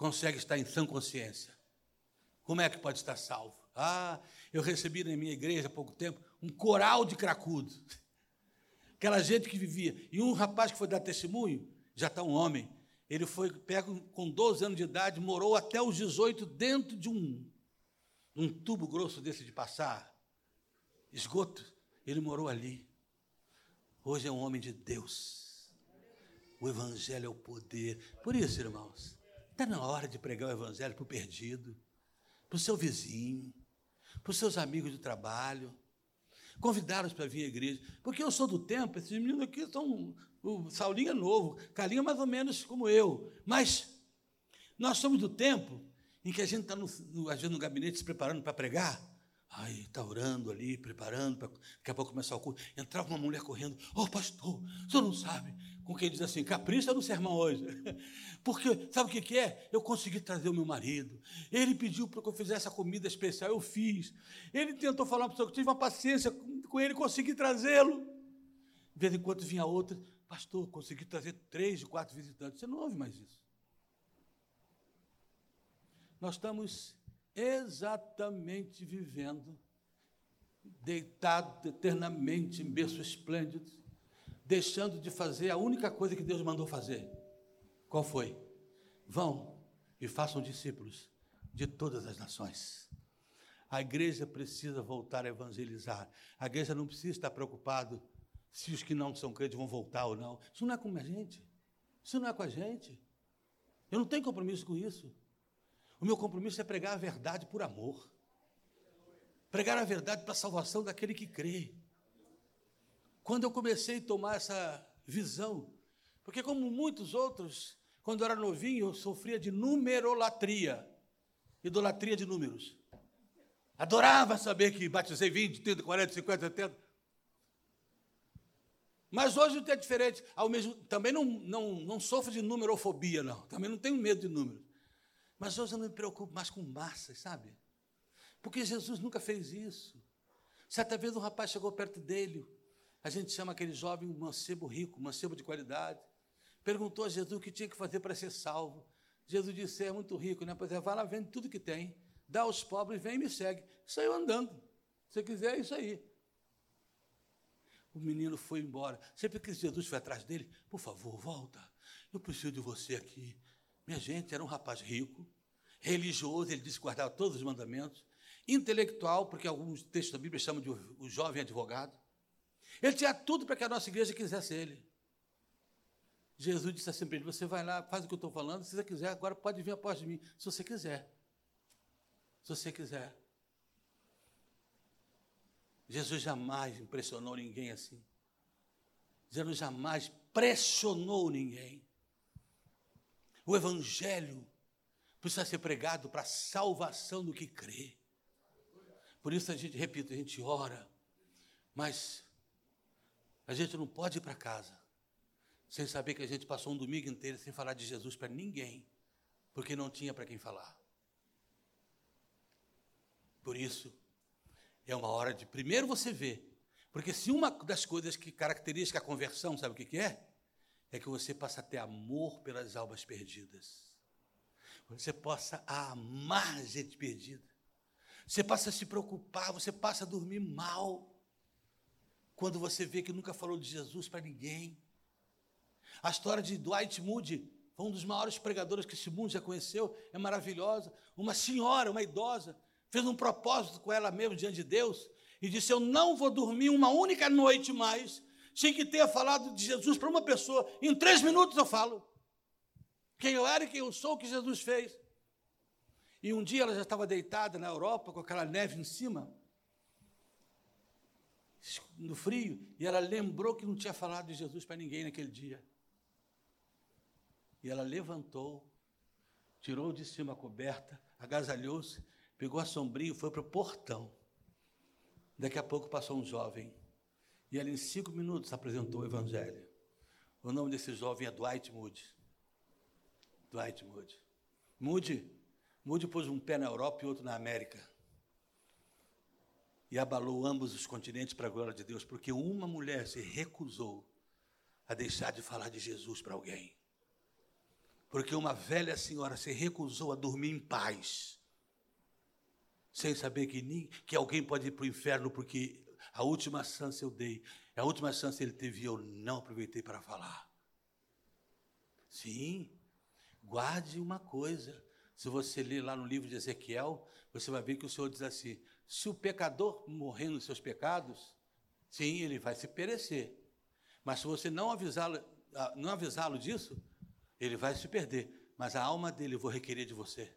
consegue estar em sã consciência? Como é que pode estar salvo? Ah, eu recebi na minha igreja há pouco tempo um coral de cracudo. Aquela gente que vivia. E um rapaz que foi dar testemunho, já está um homem, ele foi pego com 12 anos de idade, morou até os 18 dentro de um, um tubo grosso desse de passar, esgoto. Ele morou ali. Hoje é um homem de Deus. O Evangelho é o poder. Por isso, irmãos, Está na hora de pregar o Evangelho para o perdido, para o seu vizinho, para os seus amigos de trabalho. Convidá-los para vir à igreja. Porque eu sou do tempo, esses meninos aqui são. O Saulinho é novo, Carlinho é mais ou menos como eu. Mas nós somos do tempo em que a gente está, às vezes, no gabinete se preparando para pregar. Aí está orando ali, preparando, para daqui a pouco começar o culto. Entrava uma mulher correndo, ô oh, pastor, o senhor não sabe, com quem diz assim, capricha no sermão hoje. Porque, sabe o que, que é? Eu consegui trazer o meu marido. Ele pediu para que eu fizesse a comida especial, eu fiz. Ele tentou falar para o senhor que tive uma paciência com ele, consegui trazê-lo. De vez em quando vinha outra, pastor, consegui trazer três, quatro visitantes. Você não ouve mais isso. Nós estamos exatamente vivendo, deitado eternamente em berço esplêndido, deixando de fazer a única coisa que Deus mandou fazer. Qual foi? Vão e façam discípulos de todas as nações. A igreja precisa voltar a evangelizar. A igreja não precisa estar preocupado se os que não são crentes vão voltar ou não. Isso não é com a gente. Isso não é com a gente. Eu não tenho compromisso com isso. O meu compromisso é pregar a verdade por amor. Pregar a verdade para a salvação daquele que crê. Quando eu comecei a tomar essa visão, porque como muitos outros, quando eu era novinho, eu sofria de numerolatria, idolatria de números. Adorava saber que batizei 20, 30, 40, 50, 70. Mas hoje é diferente. Ao mesmo, também não, não, não sofro de numerofobia, não. Também não tenho medo de números. Mas hoje eu não me preocupo mais com massas, sabe? Porque Jesus nunca fez isso. Certa vez um rapaz chegou perto dele, a gente chama aquele jovem mancebo rico, mancebo de qualidade. perguntou a Jesus o que tinha que fazer para ser salvo. Jesus disse: é muito rico, né? Pois é, vai lá, vende tudo que tem, dá aos pobres, vem e me segue. Saiu andando. Se quiser, é isso aí. O menino foi embora. Sempre que Jesus foi atrás dele, por favor, volta. Eu preciso de você aqui. Minha gente, era um rapaz rico, religioso, ele disse que guardava todos os mandamentos, intelectual, porque alguns textos da Bíblia chamam de o jovem advogado. Ele tinha tudo para que a nossa igreja quisesse ele. Jesus disse assim para ele: Você vai lá, faz o que eu estou falando, se você quiser, agora pode vir após de mim, se você quiser. Se você quiser. Jesus jamais impressionou ninguém assim. Jesus jamais pressionou ninguém. O Evangelho precisa ser pregado para a salvação do que crê. Por isso a gente, repito, a gente ora, mas a gente não pode ir para casa sem saber que a gente passou um domingo inteiro sem falar de Jesus para ninguém, porque não tinha para quem falar. Por isso, é uma hora de primeiro você ver, porque se uma das coisas que caracteriza a conversão, sabe o que, que é? É que você passa a ter amor pelas almas perdidas. Você possa amar gente perdida. Você passa a se preocupar, você passa a dormir mal. Quando você vê que nunca falou de Jesus para ninguém. A história de Dwight Moody, um dos maiores pregadores que esse mundo já conheceu, é maravilhosa. Uma senhora, uma idosa, fez um propósito com ela mesma diante de Deus e disse: Eu não vou dormir uma única noite mais sem que tenha falado de Jesus para uma pessoa. Em três minutos eu falo quem eu era e quem eu sou, o que Jesus fez. E um dia ela já estava deitada na Europa com aquela neve em cima, no frio, e ela lembrou que não tinha falado de Jesus para ninguém naquele dia. E ela levantou, tirou de cima a coberta, agasalhou-se pegou a sombrinha e foi para o portão. Daqui a pouco passou um jovem. E ele, em cinco minutos, apresentou o Evangelho. O nome desse jovem é Dwight Moody. Dwight Moody. Moody, Moody pôs um pé na Europa e outro na América. E abalou ambos os continentes para a glória de Deus, porque uma mulher se recusou a deixar de falar de Jesus para alguém. Porque uma velha senhora se recusou a dormir em paz sem saber que, nem, que alguém pode ir para o inferno, porque a última chance eu dei, a última chance ele teve e eu não aproveitei para falar. Sim, guarde uma coisa. Se você ler lá no livro de Ezequiel, você vai ver que o Senhor diz assim: se o pecador morrer nos seus pecados, sim, ele vai se perecer. Mas se você não avisá-lo ah, não avisá-lo disso, ele vai se perder. Mas a alma dele eu vou requerer de você.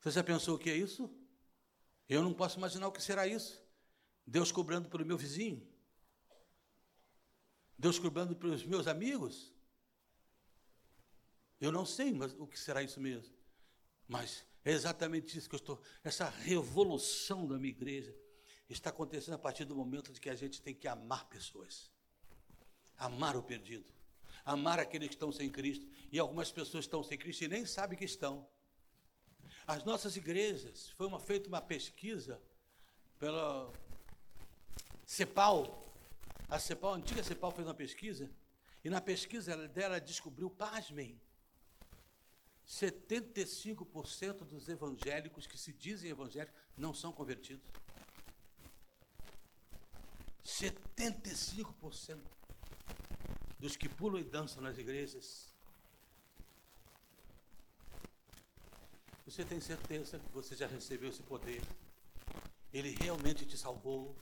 Você já pensou o que é isso? Eu não posso imaginar o que será isso. Deus cobrando pelo meu vizinho? Deus cobrando pelos meus amigos? Eu não sei mas o que será isso mesmo. Mas é exatamente isso que eu estou. Essa revolução da minha igreja está acontecendo a partir do momento de que a gente tem que amar pessoas. Amar o perdido. Amar aqueles que estão sem Cristo. E algumas pessoas estão sem Cristo e nem sabem que estão. As nossas igrejas, foi uma, feita uma pesquisa pela CEPAL, a CEPAL, a antiga CEPAL fez uma pesquisa, e na pesquisa dela descobriu, pasmem, 75% dos evangélicos que se dizem evangélicos não são convertidos. 75% dos que pulam e dançam nas igrejas Você tem certeza que você já recebeu esse poder? Ele realmente te salvou?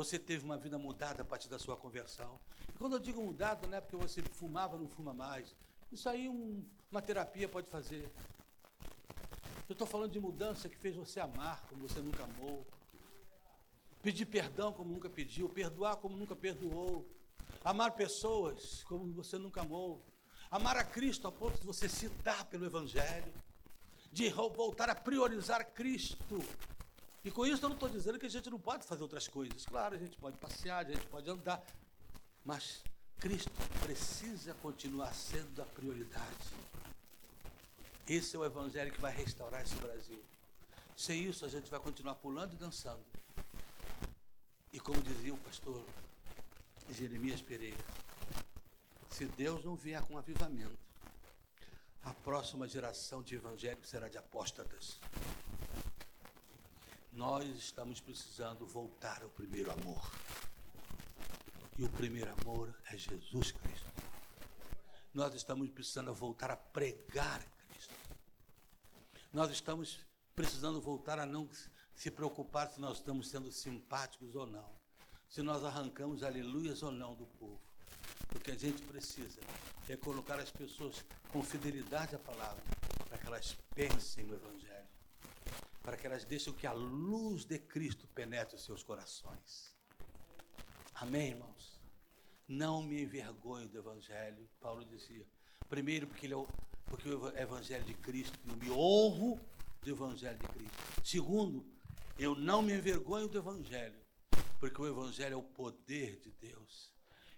Você teve uma vida mudada a partir da sua conversão? E quando eu digo mudado, não é porque você fumava, não fuma mais. Isso aí um, uma terapia pode fazer. Eu estou falando de mudança que fez você amar como você nunca amou. Pedir perdão como nunca pediu. Perdoar como nunca perdoou. Amar pessoas como você nunca amou. Amar a Cristo a ponto de você se dar pelo Evangelho de voltar a priorizar Cristo. E com isso eu não estou dizendo que a gente não pode fazer outras coisas. Claro, a gente pode passear, a gente pode andar, mas Cristo precisa continuar sendo a prioridade. Esse é o evangelho que vai restaurar esse Brasil. Sem isso, a gente vai continuar pulando e dançando. E como dizia o pastor Jeremias Pereira, Se Deus não vier com avivamento, a próxima geração de evangélicos será de apóstatas. Nós estamos precisando voltar ao primeiro amor. E o primeiro amor é Jesus Cristo. Nós estamos precisando voltar a pregar Cristo. Nós estamos precisando voltar a não se preocupar se nós estamos sendo simpáticos ou não. Se nós arrancamos aleluias ou não do povo. O que a gente precisa é colocar as pessoas com fidelidade à palavra, para que elas pensem no Evangelho, para que elas deixem que a luz de Cristo penetre os seus corações. Amém, irmãos? Não me envergonho do Evangelho, Paulo dizia. Primeiro, porque, ele é o, porque o Evangelho de Cristo, eu me honro do Evangelho de Cristo. Segundo, eu não me envergonho do Evangelho, porque o Evangelho é o poder de Deus.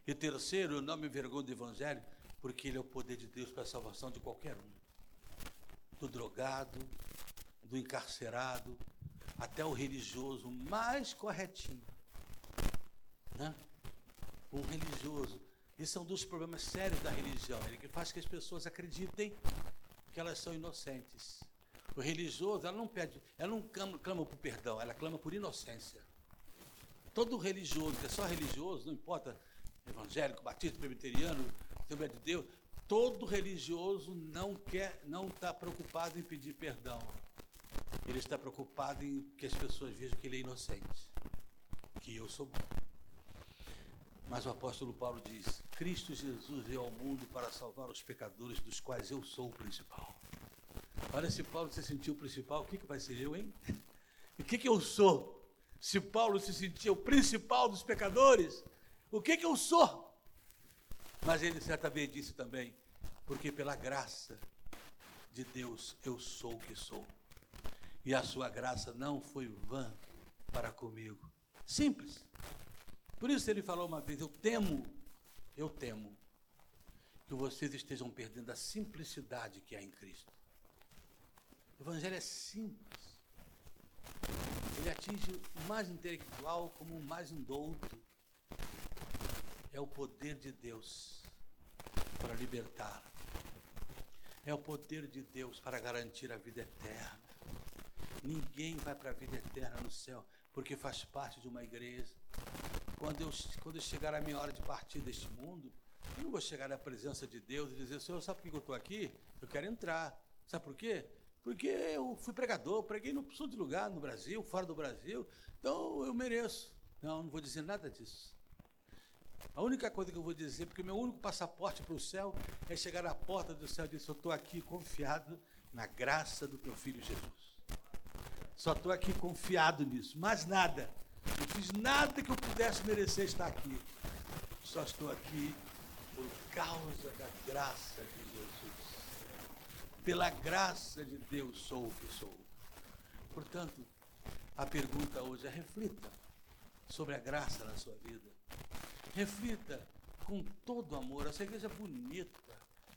E terceiro, eu não me envergonho do Evangelho, porque ele é o poder de Deus para a salvação de qualquer um. Do drogado, do encarcerado, até o religioso mais corretinho. Né? Um religioso. Esses são dois problemas sérios da religião. Ele que faz que as pessoas acreditem que elas são inocentes. O religioso, ela não pede, ela não clama, clama por perdão, ela clama por inocência. Todo religioso, que é só religioso, não importa evangélico, batista, presbiteriano, Assembleia de Deus, todo religioso não quer, não está preocupado em pedir perdão. Ele está preocupado em que as pessoas vejam que ele é inocente, que eu sou bom. Mas o apóstolo Paulo diz: Cristo Jesus veio ao mundo para salvar os pecadores, dos quais eu sou o principal. Olha, se Paulo se sentiu o principal, o que, que vai ser eu, hein? O que, que eu sou? Se Paulo se sentia o principal dos pecadores, o que, que eu sou? Mas ele certa vez disse também: porque pela graça de Deus eu sou o que sou. E a sua graça não foi vã para comigo. Simples. Por isso ele falou uma vez: Eu temo, eu temo que vocês estejam perdendo a simplicidade que há em Cristo. O Evangelho é simples. Ele atinge o mais intelectual como o mais indouto. É o poder de Deus para libertar. É o poder de Deus para garantir a vida eterna. Ninguém vai para a vida eterna no céu porque faz parte de uma igreja. Quando eu, quando chegar a minha hora de partir deste mundo, eu não vou chegar na presença de Deus e dizer, Senhor, sabe por que eu estou aqui? Eu quero entrar. Sabe por quê? Porque eu fui pregador, preguei no sul de lugar, no Brasil, fora do Brasil, então eu mereço. Não, não vou dizer nada disso. A única coisa que eu vou dizer, porque meu único passaporte para o céu é chegar à porta do céu e dizer: Eu estou aqui confiado na graça do teu filho Jesus. Só estou aqui confiado nisso, mais nada. Não fiz nada que eu pudesse merecer estar aqui. Só estou aqui por causa da graça de pela graça de Deus sou o que sou. Portanto, a pergunta hoje é: reflita sobre a graça na sua vida. Reflita com todo amor. Essa igreja é bonita,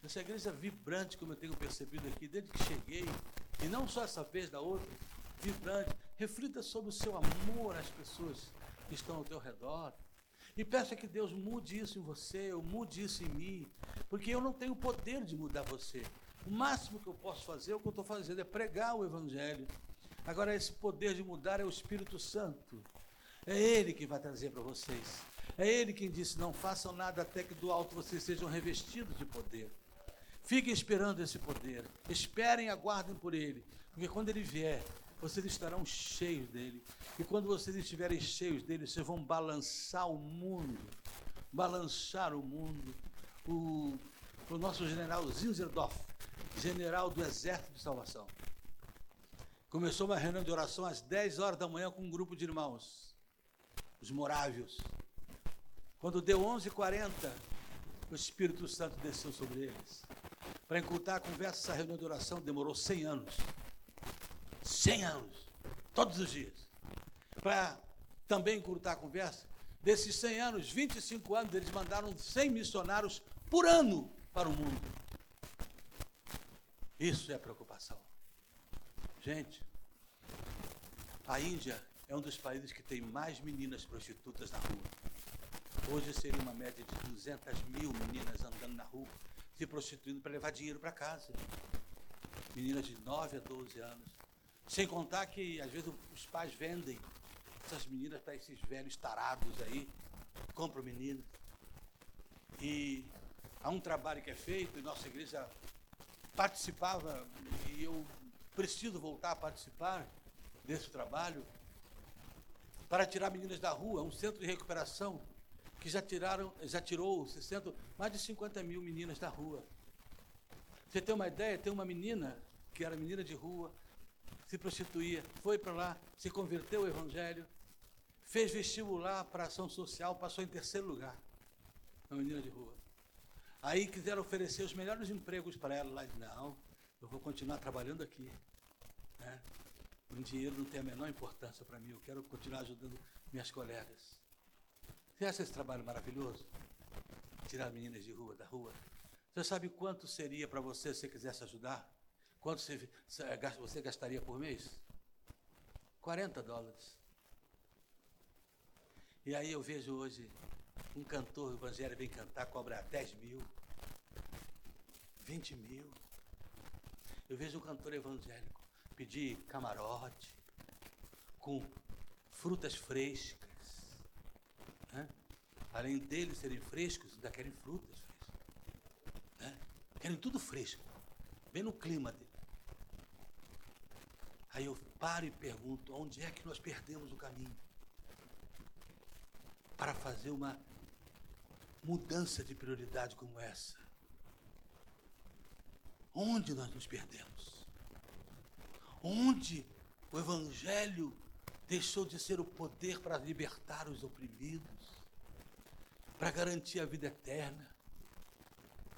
essa igreja é vibrante, como eu tenho percebido aqui desde que cheguei, e não só essa vez, da outra, vibrante. Reflita sobre o seu amor às pessoas que estão ao teu redor. E peça que Deus mude isso em você, ou mude isso em mim, porque eu não tenho o poder de mudar você. O máximo que eu posso fazer, o que eu estou fazendo, é pregar o Evangelho. Agora, esse poder de mudar é o Espírito Santo. É Ele que vai trazer para vocês. É Ele quem disse: não façam nada até que do alto vocês sejam revestidos de poder. Fiquem esperando esse poder. Esperem e aguardem por Ele. Porque quando Ele vier, vocês estarão cheios dele. E quando vocês estiverem cheios dele, vocês vão balançar o mundo. Balançar o mundo. O, o nosso general Zinzerdorf general do Exército de Salvação. Começou uma reunião de oração às 10 horas da manhã com um grupo de irmãos, os morávios. Quando deu 11h40, o Espírito Santo desceu sobre eles. Para encurtar a conversa, essa reunião de oração demorou 100 anos. 100 anos, todos os dias. Para também encurtar a conversa, desses 100 anos, 25 anos, eles mandaram 100 missionários por ano para o mundo. Isso é preocupação. Gente, a Índia é um dos países que tem mais meninas prostitutas na rua. Hoje seria uma média de 200 mil meninas andando na rua, se prostituindo para levar dinheiro para casa. Meninas de 9 a 12 anos. Sem contar que, às vezes, os pais vendem essas meninas para esses velhos tarados aí, compram meninas. E há um trabalho que é feito, e nossa igreja participava, e eu preciso voltar a participar desse trabalho, para tirar meninas da rua, um centro de recuperação que já tiraram, já tirou 60, mais de 50 mil meninas da rua. Você tem uma ideia? Tem uma menina que era menina de rua, se prostituía, foi para lá, se converteu ao Evangelho, fez vestibular para ação social, passou em terceiro lugar, uma menina de rua. Aí quiseram oferecer os melhores empregos para ela lá. Não, eu vou continuar trabalhando aqui. Né? O dinheiro não tem a menor importância para mim, eu quero continuar ajudando minhas colegas. Você acha esse trabalho maravilhoso? Tirar meninas de rua, da rua. Você sabe quanto seria para você se você quisesse ajudar? Quanto você, você gastaria por mês? 40 dólares. E aí eu vejo hoje um cantor evangélico vem cantar, cobra 10 mil, 20 mil. Eu vejo um cantor evangélico pedir camarote com frutas frescas. Né? Além deles serem frescos, ainda querem frutas frescas. Né? Querem tudo fresco, bem no clima dele. Aí eu paro e pergunto: onde é que nós perdemos o caminho? Para fazer uma mudança de prioridade como essa. Onde nós nos perdemos? Onde o Evangelho deixou de ser o poder para libertar os oprimidos, para garantir a vida eterna?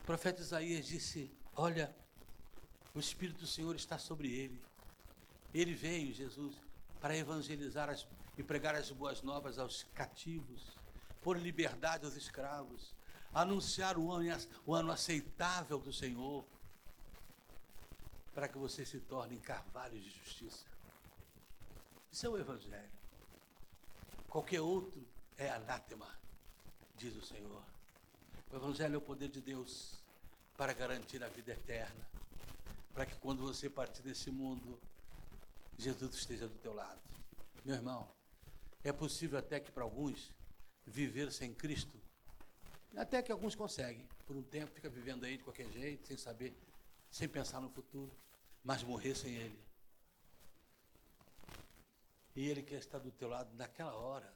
O profeta Isaías disse: Olha, o Espírito do Senhor está sobre ele. Ele veio, Jesus, para evangelizar as, e pregar as boas novas aos cativos, por liberdade aos escravos, anunciar o ano, o ano aceitável do Senhor, para que você se torne carvalho de justiça. Isso é o Evangelho. Qualquer outro é anátema, diz o Senhor. O Evangelho é o poder de Deus para garantir a vida eterna, para que quando você partir desse mundo, Jesus esteja do teu lado. Meu irmão, é possível até que para alguns viver sem Cristo, até que alguns conseguem, por um tempo fica vivendo aí de qualquer jeito, sem saber, sem pensar no futuro, mas morrer sem Ele. E Ele quer estar do teu lado naquela hora,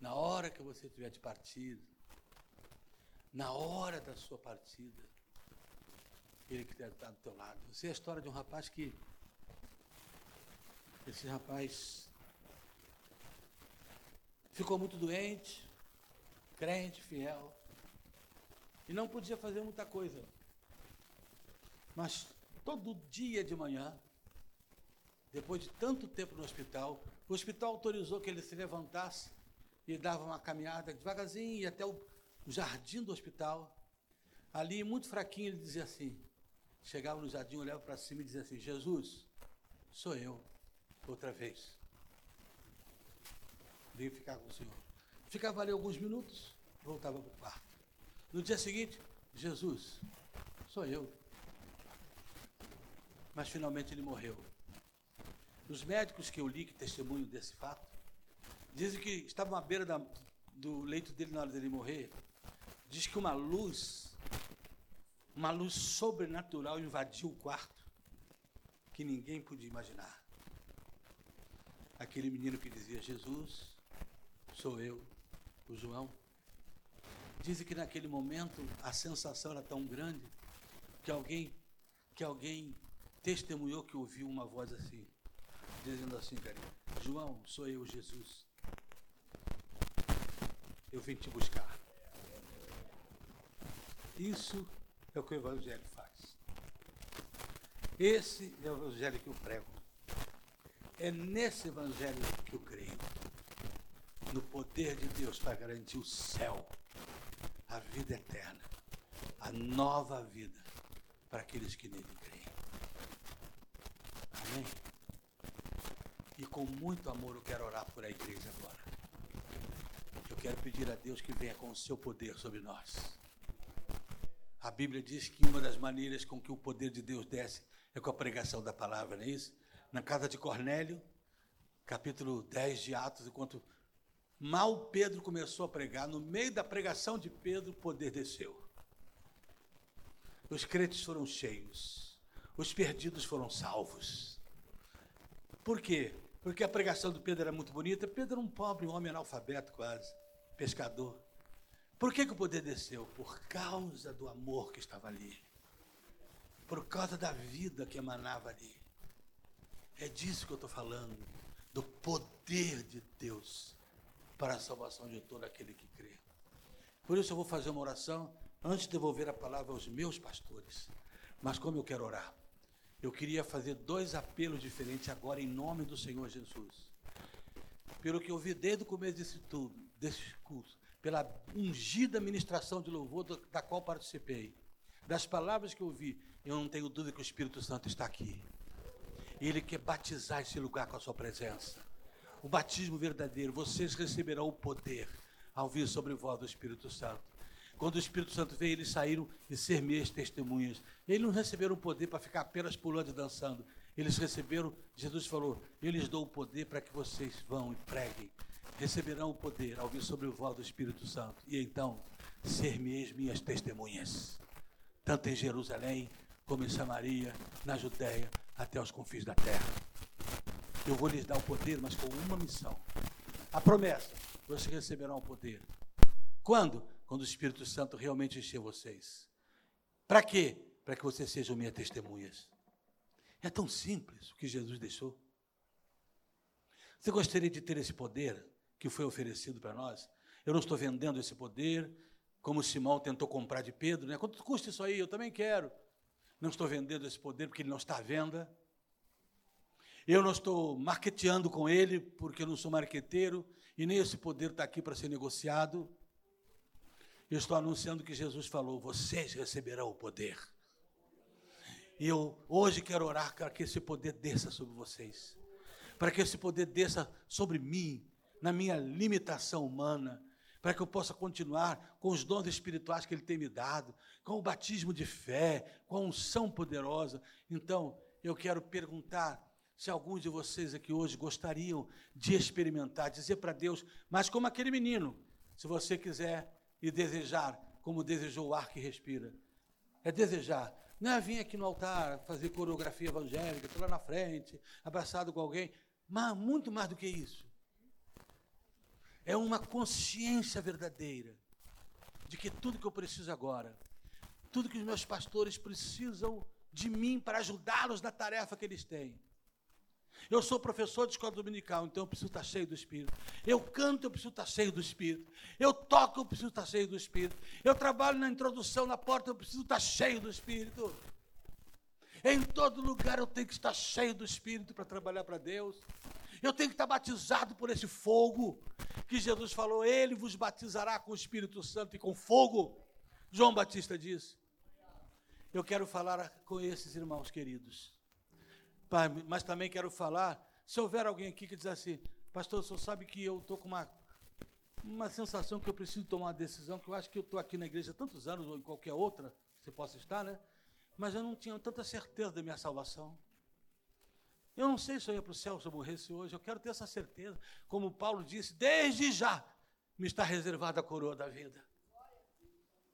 na hora que você tiver de partida, na hora da sua partida, Ele quer estar do teu lado. Você é a história de um rapaz que esse rapaz ficou muito doente, crente, fiel, e não podia fazer muita coisa. Mas todo dia de manhã, depois de tanto tempo no hospital, o hospital autorizou que ele se levantasse e dava uma caminhada devagarzinho e até o jardim do hospital. Ali, muito fraquinho, ele dizia assim: chegava no jardim, olhava para cima e dizia assim: Jesus, sou eu outra vez. Vim ficar com o Senhor. Ficava ali alguns minutos, voltava para o quarto. No dia seguinte, Jesus, sou eu. Mas finalmente ele morreu. Os médicos que eu li, que testemunham desse fato, dizem que estavam à beira da, do leito dele na hora dele morrer. Diz que uma luz, uma luz sobrenatural invadiu o quarto, que ninguém podia imaginar aquele menino que dizia: Jesus, sou eu, o João. Dizem que naquele momento a sensação era tão grande que alguém, que alguém testemunhou que ouviu uma voz assim, dizendo assim, carinho, João, sou eu, Jesus. Eu vim te buscar. Isso é o que o Evangelho faz. Esse é o Evangelho que eu prego. É nesse evangelho que eu creio. No poder de Deus para garantir o céu, a vida eterna, a nova vida para aqueles que nele creem. Amém? E com muito amor eu quero orar por a igreja agora. Eu quero pedir a Deus que venha com o seu poder sobre nós. A Bíblia diz que uma das maneiras com que o poder de Deus desce é com a pregação da palavra, não é isso? Na casa de Cornélio, capítulo 10 de Atos, enquanto mal Pedro começou a pregar, no meio da pregação de Pedro, o poder desceu. Os crentes foram cheios, os perdidos foram salvos. Por quê? Porque a pregação do Pedro era muito bonita. Pedro era um pobre, um homem analfabeto quase, pescador. Por que, que o poder desceu? Por causa do amor que estava ali. Por causa da vida que emanava ali. É disso que eu estou falando. Do poder de Deus para a salvação de todo aquele que crê. Por isso eu vou fazer uma oração antes de devolver a palavra aos meus pastores. Mas como eu quero orar? Eu queria fazer dois apelos diferentes agora em nome do Senhor Jesus. Pelo que eu vi desde o começo desse, tudo, desse curso, pela ungida ministração de louvor da qual participei, das palavras que eu vi, eu não tenho dúvida que o Espírito Santo está aqui. Ele quer batizar esse lugar com a sua presença. O batismo verdadeiro, vocês receberão o poder ao vir sobre vós do Espírito Santo. Quando o Espírito Santo veio, eles saíram e ser minhas testemunhas. Eles não receberam o poder para ficar apenas pulando e dançando. Eles receberam, Jesus falou, eu lhes dou o poder para que vocês vão e preguem. Receberão o poder ao vir sobre o vós do Espírito Santo. E então, ser minhas testemunhas. Tanto em Jerusalém, como em Samaria, na Judéia, até os confins da terra. Eu vou lhes dar o poder, mas com uma missão. A promessa, vocês receberão o poder. Quando? quando o Espírito Santo realmente encher vocês. Para quê? Para que vocês sejam minhas testemunhas. É tão simples o que Jesus deixou. Você gostaria de ter esse poder que foi oferecido para nós? Eu não estou vendendo esse poder, como Simão tentou comprar de Pedro, né? Quanto custa isso aí? Eu também quero. Não estou vendendo esse poder porque ele não está à venda. Eu não estou marketeando com ele porque eu não sou marqueteiro e nem esse poder está aqui para ser negociado. Eu estou anunciando que Jesus falou: vocês receberão o poder. E eu hoje quero orar para que esse poder desça sobre vocês, para que esse poder desça sobre mim, na minha limitação humana, para que eu possa continuar com os dons espirituais que Ele tem me dado, com o batismo de fé, com a unção poderosa. Então, eu quero perguntar se alguns de vocês aqui hoje gostariam de experimentar, dizer para Deus, mas como aquele menino, se você quiser e desejar como desejou o ar que respira. É desejar. Não é vir aqui no altar fazer coreografia evangélica, estar lá na frente, abraçado com alguém. Mas muito mais do que isso. É uma consciência verdadeira de que tudo que eu preciso agora, tudo que os meus pastores precisam de mim para ajudá-los na tarefa que eles têm, eu sou professor de escola dominical, então eu preciso estar cheio do Espírito. Eu canto, eu preciso estar cheio do Espírito. Eu toco, eu preciso estar cheio do Espírito. Eu trabalho na introdução, na porta, eu preciso estar cheio do Espírito. Em todo lugar eu tenho que estar cheio do Espírito para trabalhar para Deus. Eu tenho que estar batizado por esse fogo que Jesus falou, Ele vos batizará com o Espírito Santo e com fogo. João Batista disse. Eu quero falar com esses irmãos queridos mas também quero falar, se houver alguém aqui que diz assim, pastor, o senhor sabe que eu estou com uma, uma sensação que eu preciso tomar uma decisão, que eu acho que eu estou aqui na igreja há tantos anos, ou em qualquer outra, você possa estar, né? Mas eu não tinha tanta certeza da minha salvação. Eu não sei se eu ia para o céu se eu morresse hoje, eu quero ter essa certeza. Como Paulo disse, desde já me está reservada a coroa da vida.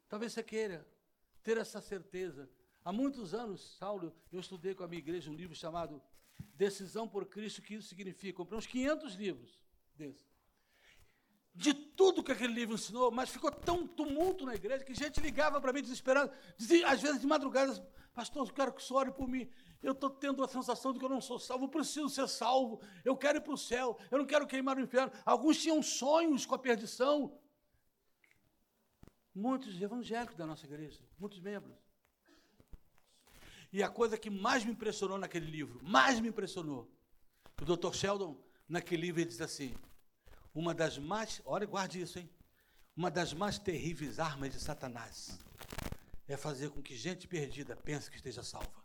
Talvez você queira ter essa certeza Há muitos anos, Saulo, eu estudei com a minha igreja um livro chamado Decisão por Cristo, que isso significa. Comprei uns 500 livros desses. De tudo que aquele livro ensinou, mas ficou tão tumulto na igreja que gente ligava para mim desesperado, dizia, às vezes de madrugada, pastor, eu quero que o senhor ore por mim. Eu estou tendo a sensação de que eu não sou salvo, eu preciso ser salvo, eu quero ir para o céu, eu não quero queimar no inferno. Alguns tinham sonhos com a perdição. Muitos evangélicos da nossa igreja, muitos membros. E a coisa que mais me impressionou naquele livro, mais me impressionou, o Dr. Sheldon, naquele livro, ele diz assim: uma das mais, olha, guarde isso, hein? Uma das mais terríveis armas de Satanás é fazer com que gente perdida pense que esteja salva.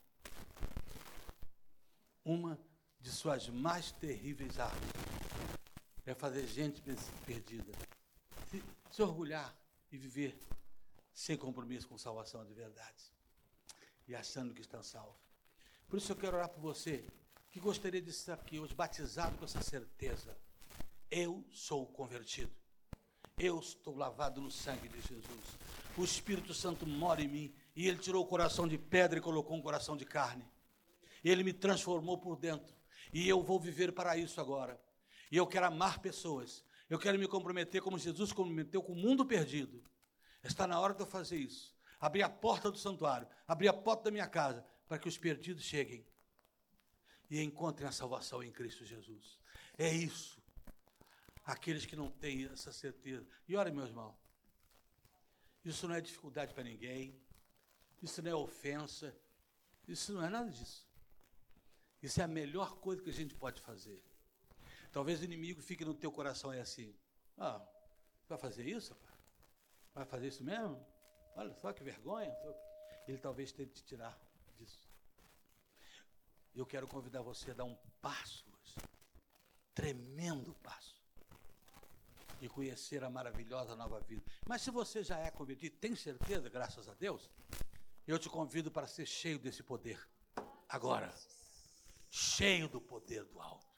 Uma de suas mais terríveis armas é fazer gente perdida. se orgulhar e viver sem compromisso com salvação de verdade e achando que está salvo. Por isso eu quero orar por você que gostaria de estar aqui hoje batizado com essa certeza. Eu sou convertido. Eu estou lavado no sangue de Jesus. O Espírito Santo mora em mim e ele tirou o coração de pedra e colocou um coração de carne. Ele me transformou por dentro e eu vou viver para isso agora. E eu quero amar pessoas. Eu quero me comprometer como Jesus comprometeu com o mundo perdido. Está na hora de eu fazer isso. Abrir a porta do santuário, abrir a porta da minha casa, para que os perdidos cheguem e encontrem a salvação em Cristo Jesus. É isso. Aqueles que não têm essa certeza. E olha, meu irmão, isso não é dificuldade para ninguém, isso não é ofensa, isso não é nada disso. Isso é a melhor coisa que a gente pode fazer. Talvez o inimigo fique no teu coração é assim. Ah, vai fazer isso? Vai fazer isso mesmo? Olha só que vergonha. Ele talvez tente te tirar disso. Eu quero convidar você a dar um passo. Tremendo passo. E conhecer a maravilhosa nova vida. Mas se você já é convertido, tem certeza, graças a Deus, eu te convido para ser cheio desse poder. Agora. Cheio do poder do alto.